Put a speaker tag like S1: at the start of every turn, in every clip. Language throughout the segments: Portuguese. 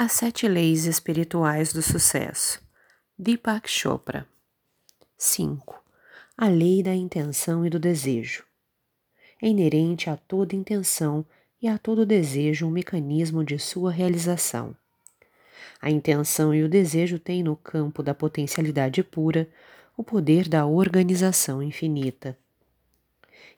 S1: As Sete Leis Espirituais do Sucesso. Deepak Chopra. 5. A lei da intenção e do desejo. É inerente a toda intenção e a todo desejo um mecanismo de sua realização. A intenção e o desejo têm no campo da potencialidade pura o poder da organização infinita.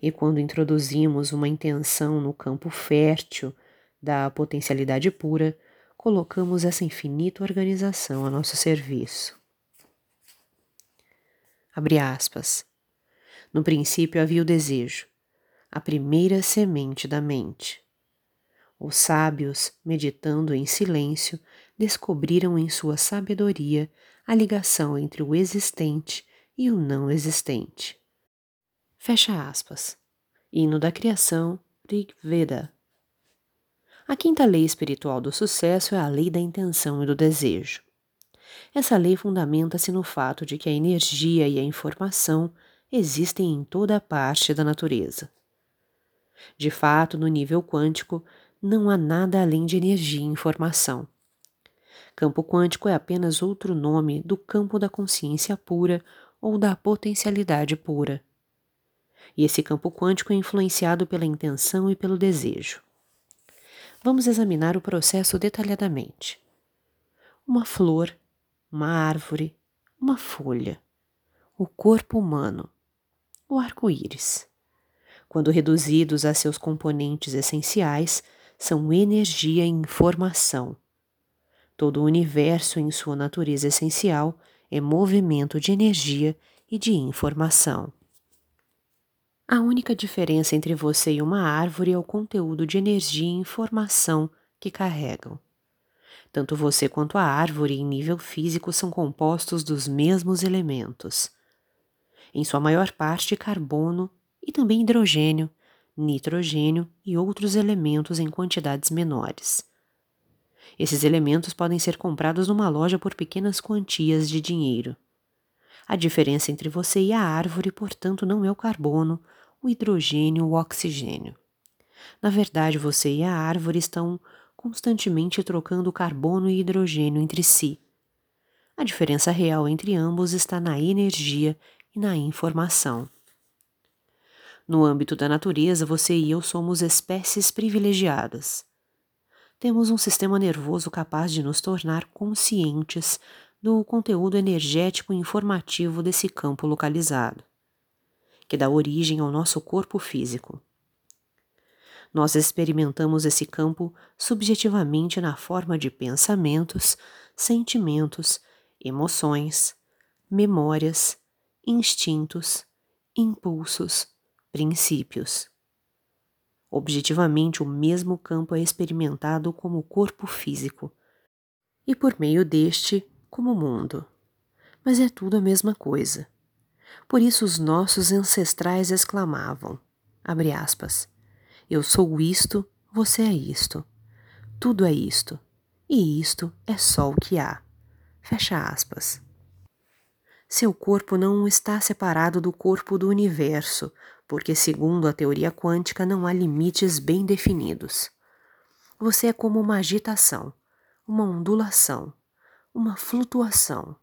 S1: E quando introduzimos uma intenção no campo fértil da potencialidade pura, colocamos essa infinita organização a nosso serviço. Abre aspas. No princípio havia o desejo, a primeira semente da mente. Os sábios, meditando em silêncio, descobriram em sua sabedoria a ligação entre o existente e o não existente. Fecha aspas. Hino da Criação, Rig Veda a quinta lei espiritual do sucesso é a lei da intenção e do desejo. Essa lei fundamenta-se no fato de que a energia e a informação existem em toda parte da natureza. De fato, no nível quântico, não há nada além de energia e informação. Campo quântico é apenas outro nome do campo da consciência pura ou da potencialidade pura. E esse campo quântico é influenciado pela intenção e pelo desejo. Vamos examinar o processo detalhadamente. Uma flor, uma árvore, uma folha, o corpo humano, o arco-íris. Quando reduzidos a seus componentes essenciais, são energia e informação. Todo o universo, em sua natureza essencial, é movimento de energia e de informação. A única diferença entre você e uma árvore é o conteúdo de energia e informação que carregam. Tanto você quanto a árvore, em nível físico, são compostos dos mesmos elementos. Em sua maior parte, carbono e também hidrogênio, nitrogênio e outros elementos em quantidades menores. Esses elementos podem ser comprados numa loja por pequenas quantias de dinheiro. A diferença entre você e a árvore, portanto, não é o carbono, o hidrogênio, o oxigênio. Na verdade, você e a árvore estão constantemente trocando carbono e hidrogênio entre si. A diferença real entre ambos está na energia e na informação. No âmbito da natureza, você e eu somos espécies privilegiadas. Temos um sistema nervoso capaz de nos tornar conscientes do conteúdo energético e informativo desse campo localizado que dá origem ao nosso corpo físico. Nós experimentamos esse campo subjetivamente na forma de pensamentos, sentimentos, emoções, memórias, instintos, impulsos, princípios. Objetivamente, o mesmo campo é experimentado como corpo físico, e por meio deste, como mundo. Mas é tudo a mesma coisa. Por isso os nossos ancestrais exclamavam, aspas, eu sou isto, você é isto, tudo é isto, e isto é só o que há. Fecha aspas. Seu corpo não está separado do corpo do universo, porque, segundo a teoria quântica, não há limites bem definidos. Você é como uma agitação, uma ondulação, uma flutuação,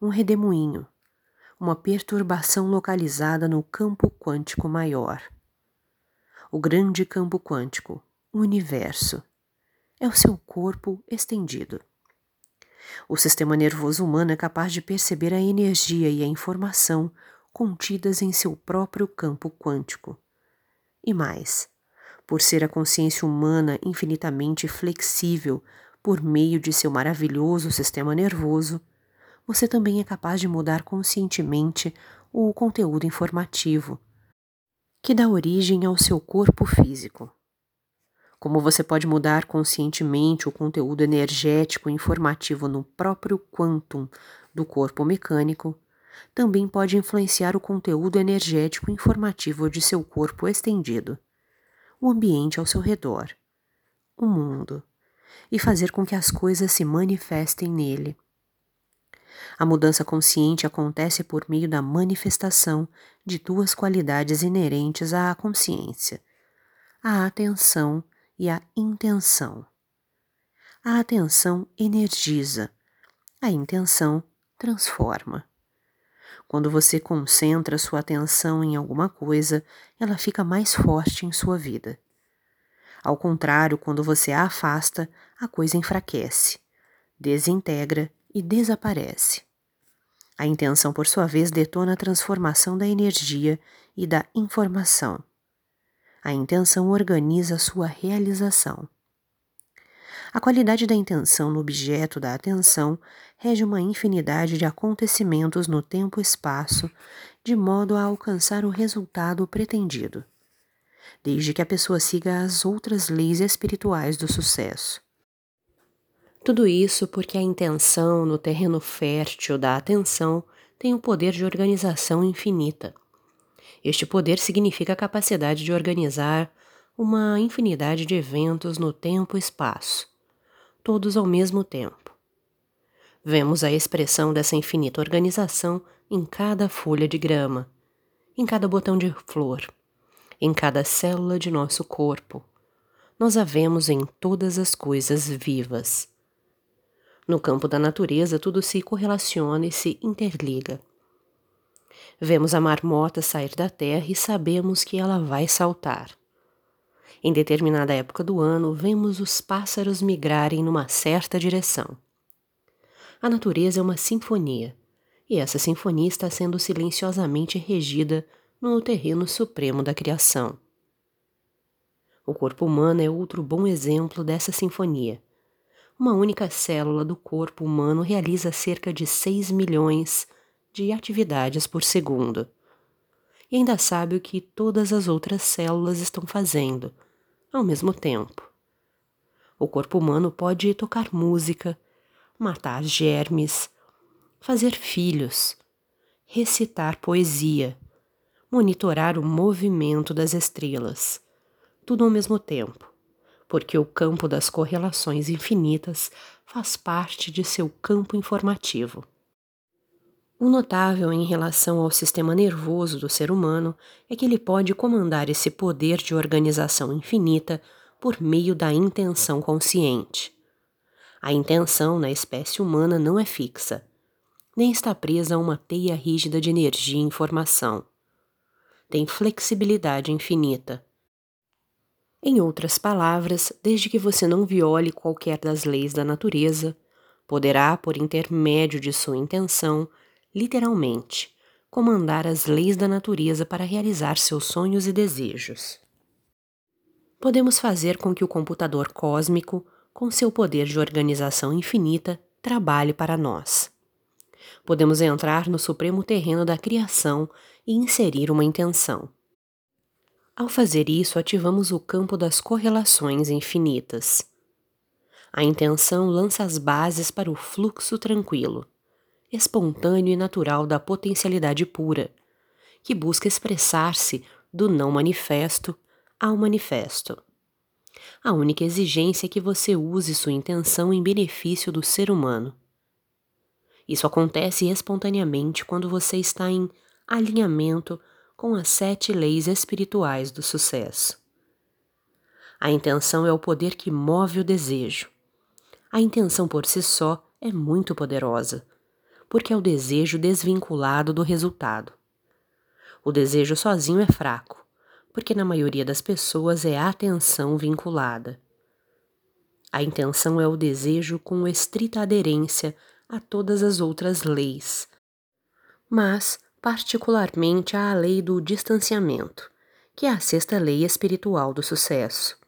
S1: um redemoinho, uma perturbação localizada no campo quântico maior. O grande campo quântico, o universo, é o seu corpo estendido. O sistema nervoso humano é capaz de perceber a energia e a informação contidas em seu próprio campo quântico. E mais, por ser a consciência humana infinitamente flexível por meio de seu maravilhoso sistema nervoso, você também é capaz de mudar conscientemente o conteúdo informativo que dá origem ao seu corpo físico. Como você pode mudar conscientemente o conteúdo energético informativo no próprio quantum do corpo mecânico, também pode influenciar o conteúdo energético informativo de seu corpo estendido, o ambiente ao seu redor, o mundo, e fazer com que as coisas se manifestem nele. A mudança consciente acontece por meio da manifestação de duas qualidades inerentes à consciência: a atenção e a intenção. a atenção energiza, a intenção transforma. Quando você concentra sua atenção em alguma coisa, ela fica mais forte em sua vida. Ao contrário, quando você a afasta, a coisa enfraquece, desintegra e desaparece. A intenção, por sua vez, detona a transformação da energia e da informação. A intenção organiza sua realização. A qualidade da intenção no objeto da atenção rege uma infinidade de acontecimentos no tempo e espaço, de modo a alcançar o resultado pretendido, desde que a pessoa siga as outras leis espirituais do sucesso. Tudo isso porque a intenção no terreno fértil da atenção tem o poder de organização infinita. Este poder significa a capacidade de organizar uma infinidade de eventos no tempo e espaço, todos ao mesmo tempo. Vemos a expressão dessa infinita organização em cada folha de grama, em cada botão de flor, em cada célula de nosso corpo. Nós a vemos em todas as coisas vivas. No campo da natureza, tudo se correlaciona e se interliga. Vemos a marmota sair da terra e sabemos que ela vai saltar. Em determinada época do ano, vemos os pássaros migrarem numa certa direção. A natureza é uma sinfonia, e essa sinfonia está sendo silenciosamente regida no terreno supremo da criação. O corpo humano é outro bom exemplo dessa sinfonia uma única célula do corpo humano realiza cerca de 6 milhões de atividades por segundo. E ainda sabe o que todas as outras células estão fazendo, ao mesmo tempo. O corpo humano pode tocar música, matar germes, fazer filhos, recitar poesia, monitorar o movimento das estrelas, tudo ao mesmo tempo porque o campo das correlações infinitas faz parte de seu campo informativo. O notável em relação ao sistema nervoso do ser humano é que ele pode comandar esse poder de organização infinita por meio da intenção consciente. A intenção na espécie humana não é fixa, nem está presa a uma teia rígida de energia e informação. Tem flexibilidade infinita em outras palavras, desde que você não viole qualquer das leis da natureza, poderá, por intermédio de sua intenção, literalmente, comandar as leis da natureza para realizar seus sonhos e desejos. Podemos fazer com que o computador cósmico, com seu poder de organização infinita, trabalhe para nós. Podemos entrar no supremo terreno da criação e inserir uma intenção. Ao fazer isso, ativamos o campo das correlações infinitas. A intenção lança as bases para o fluxo tranquilo, espontâneo e natural da potencialidade pura, que busca expressar-se do não manifesto ao manifesto. A única exigência é que você use sua intenção em benefício do ser humano. Isso acontece espontaneamente quando você está em alinhamento com as sete leis espirituais do sucesso. A intenção é o poder que move o desejo. A intenção por si só é muito poderosa, porque é o desejo desvinculado do resultado. O desejo sozinho é fraco, porque na maioria das pessoas é a atenção vinculada. A intenção é o desejo com estrita aderência a todas as outras leis, mas particularmente à lei do distanciamento, que é a sexta lei espiritual do sucesso.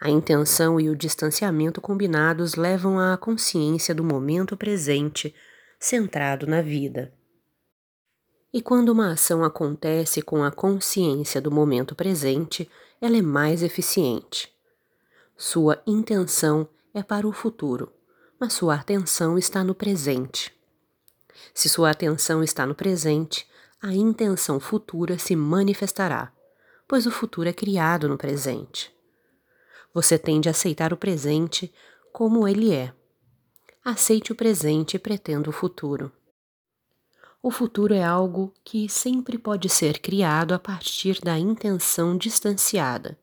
S1: A intenção e o distanciamento combinados levam à consciência do momento presente, centrado na vida. E quando uma ação acontece com a consciência do momento presente, ela é mais eficiente. Sua intenção é para o futuro, mas sua atenção está no presente. Se sua atenção está no presente, a intenção futura se manifestará, pois o futuro é criado no presente. Você tende a aceitar o presente como ele é. Aceite o presente e pretenda o futuro. O futuro é algo que sempre pode ser criado a partir da intenção distanciada,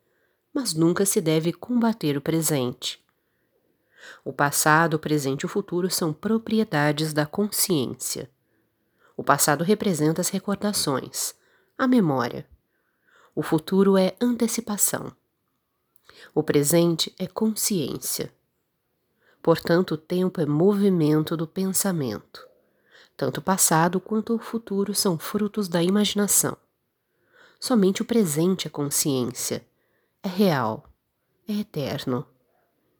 S1: mas nunca se deve combater o presente. O passado, o presente e o futuro são propriedades da consciência. O passado representa as recordações, a memória. O futuro é antecipação. O presente é consciência. Portanto, o tempo é movimento do pensamento. Tanto o passado quanto o futuro são frutos da imaginação. Somente o presente é consciência, é real, é eterno.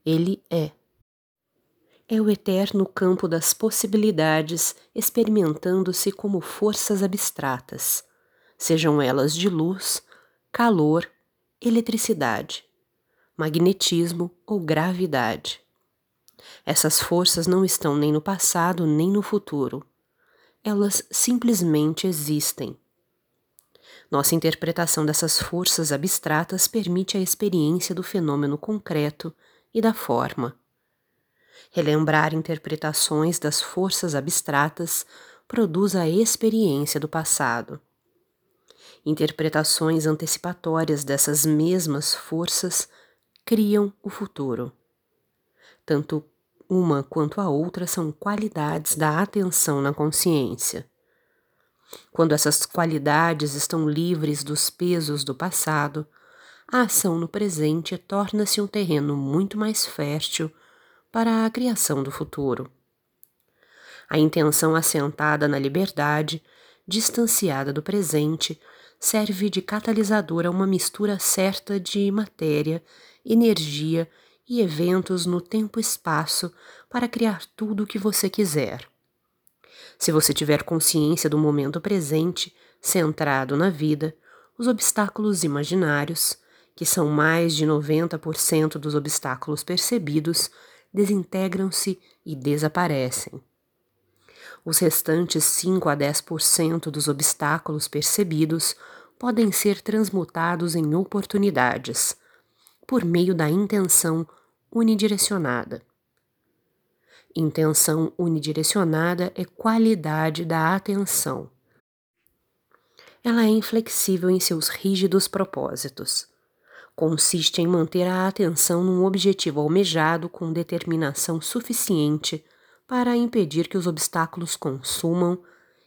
S1: Ele é. É o eterno campo das possibilidades experimentando-se como forças abstratas, sejam elas de luz, calor, eletricidade, magnetismo ou gravidade. Essas forças não estão nem no passado nem no futuro. Elas simplesmente existem. Nossa interpretação dessas forças abstratas permite a experiência do fenômeno concreto e da forma. Relembrar interpretações das forças abstratas produz a experiência do passado. Interpretações antecipatórias dessas mesmas forças criam o futuro. Tanto uma quanto a outra são qualidades da atenção na consciência. Quando essas qualidades estão livres dos pesos do passado, a ação no presente torna-se um terreno muito mais fértil para a criação do futuro. A intenção assentada na liberdade, distanciada do presente, serve de catalisador a uma mistura certa de matéria, energia e eventos no tempo-espaço para criar tudo o que você quiser. Se você tiver consciência do momento presente, centrado na vida, os obstáculos imaginários, que são mais de 90% dos obstáculos percebidos, desintegram-se e desaparecem. Os restantes 5 a 10% dos obstáculos percebidos podem ser transmutados em oportunidades, por meio da intenção unidirecionada. Intenção unidirecionada é qualidade da atenção. Ela é inflexível em seus rígidos propósitos. Consiste em manter a atenção num objetivo almejado com determinação suficiente para impedir que os obstáculos consumam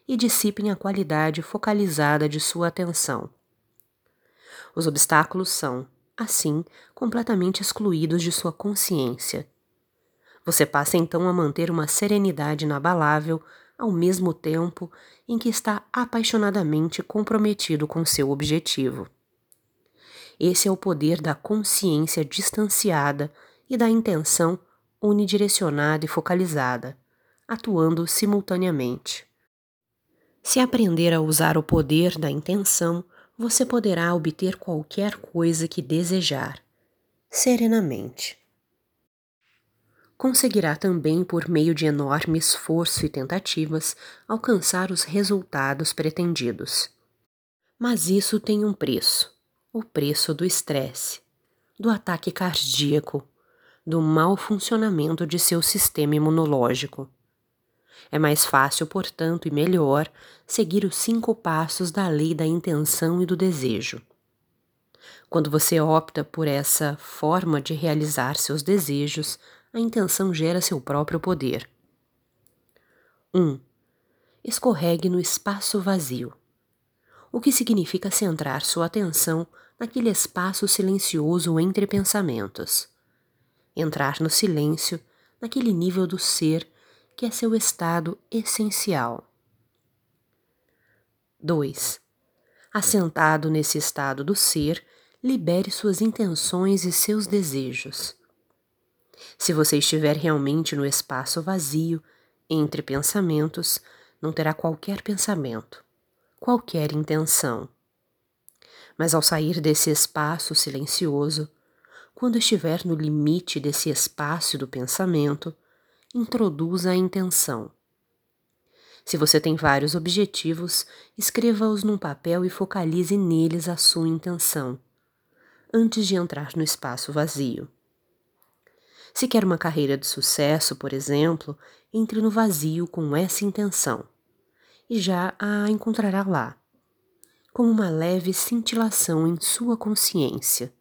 S1: e dissipem a qualidade focalizada de sua atenção. Os obstáculos são, assim, completamente excluídos de sua consciência. Você passa então a manter uma serenidade inabalável ao mesmo tempo em que está apaixonadamente comprometido com seu objetivo. Esse é o poder da consciência distanciada e da intenção unidirecionada e focalizada, atuando simultaneamente. Se aprender a usar o poder da intenção, você poderá obter qualquer coisa que desejar, serenamente. Conseguirá também, por meio de enorme esforço e tentativas, alcançar os resultados pretendidos. Mas isso tem um preço o preço do estresse, do ataque cardíaco, do mau funcionamento de seu sistema imunológico é mais fácil, portanto, e melhor seguir os cinco passos da lei da intenção e do desejo. Quando você opta por essa forma de realizar seus desejos, a intenção gera seu próprio poder. 1. Um, escorregue no espaço vazio, o que significa centrar sua atenção naquele espaço silencioso entre pensamentos. Entrar no silêncio, naquele nível do ser que é seu estado essencial. 2. Assentado nesse estado do ser, libere suas intenções e seus desejos. Se você estiver realmente no espaço vazio, entre pensamentos, não terá qualquer pensamento, qualquer intenção. Mas ao sair desse espaço silencioso, quando estiver no limite desse espaço do pensamento, introduza a intenção. Se você tem vários objetivos, escreva-os num papel e focalize neles a sua intenção, antes de entrar no espaço vazio. Se quer uma carreira de sucesso, por exemplo, entre no vazio com essa intenção, e já a encontrará lá, com uma leve cintilação em sua consciência.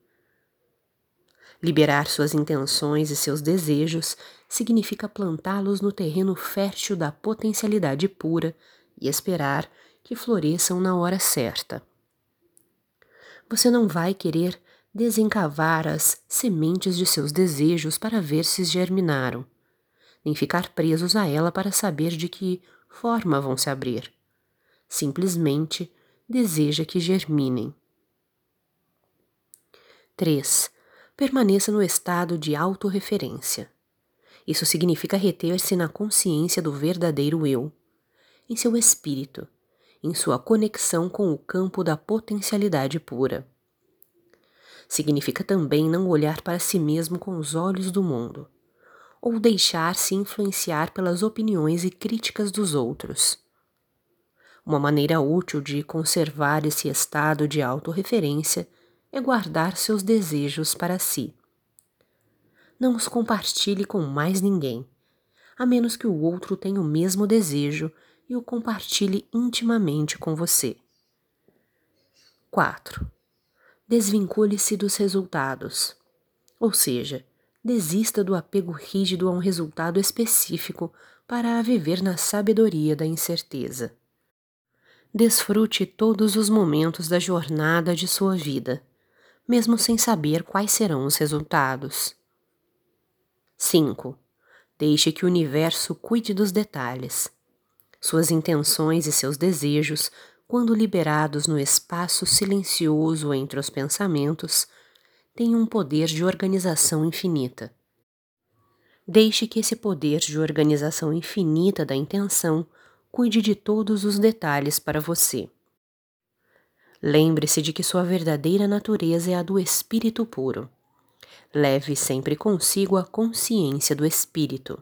S1: Liberar suas intenções e seus desejos significa plantá-los no terreno fértil da potencialidade pura e esperar que floresçam na hora certa. Você não vai querer desencavar as sementes de seus desejos para ver se germinaram, nem ficar presos a ela para saber de que forma vão se abrir. Simplesmente deseja que germinem. 3. Permaneça no estado de autorreferência. Isso significa reter-se na consciência do verdadeiro eu, em seu espírito, em sua conexão com o campo da potencialidade pura. Significa também não olhar para si mesmo com os olhos do mundo, ou deixar-se influenciar pelas opiniões e críticas dos outros. Uma maneira útil de conservar esse estado de autorreferência é guardar seus desejos para si. Não os compartilhe com mais ninguém, a menos que o outro tenha o mesmo desejo e o compartilhe intimamente com você. 4. Desvincule-se dos resultados. Ou seja, desista do apego rígido a um resultado específico para viver na sabedoria da incerteza. Desfrute todos os momentos da jornada de sua vida, mesmo sem saber quais serão os resultados. 5. Deixe que o universo cuide dos detalhes. Suas intenções e seus desejos quando liberados no espaço silencioso entre os pensamentos, têm um poder de organização infinita. Deixe que esse poder de organização infinita da intenção cuide de todos os detalhes para você. Lembre-se de que sua verdadeira natureza é a do espírito puro. Leve sempre consigo a consciência do espírito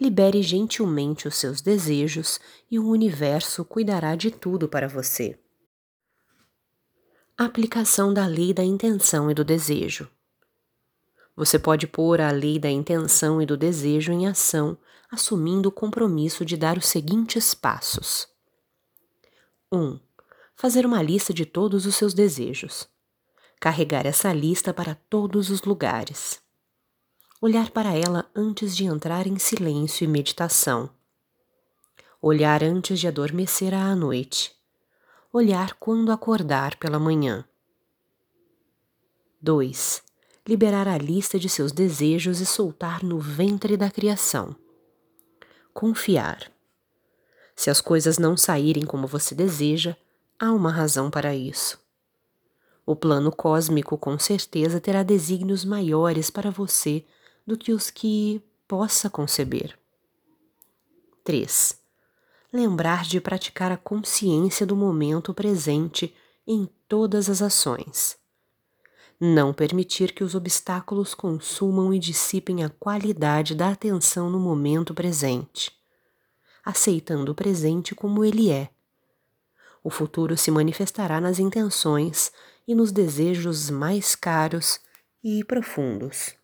S1: libere gentilmente os seus desejos e o universo cuidará de tudo para você. Aplicação da lei da intenção e do desejo. Você pode pôr a lei da intenção e do desejo em ação, assumindo o compromisso de dar os seguintes passos: 1. Um, fazer uma lista de todos os seus desejos. Carregar essa lista para todos os lugares olhar para ela antes de entrar em silêncio e meditação, olhar antes de adormecer à noite, olhar quando acordar pela manhã. 2. Liberar a lista de seus desejos e soltar no ventre da criação. Confiar. Se as coisas não saírem como você deseja, há uma razão para isso. O plano cósmico com certeza terá desígnios maiores para você do que os que possa conceber. 3. Lembrar de praticar a consciência do momento presente em todas as ações. Não permitir que os obstáculos consumam e dissipem a qualidade da atenção no momento presente, aceitando o presente como ele é. O futuro se manifestará nas intenções e nos desejos mais caros e profundos.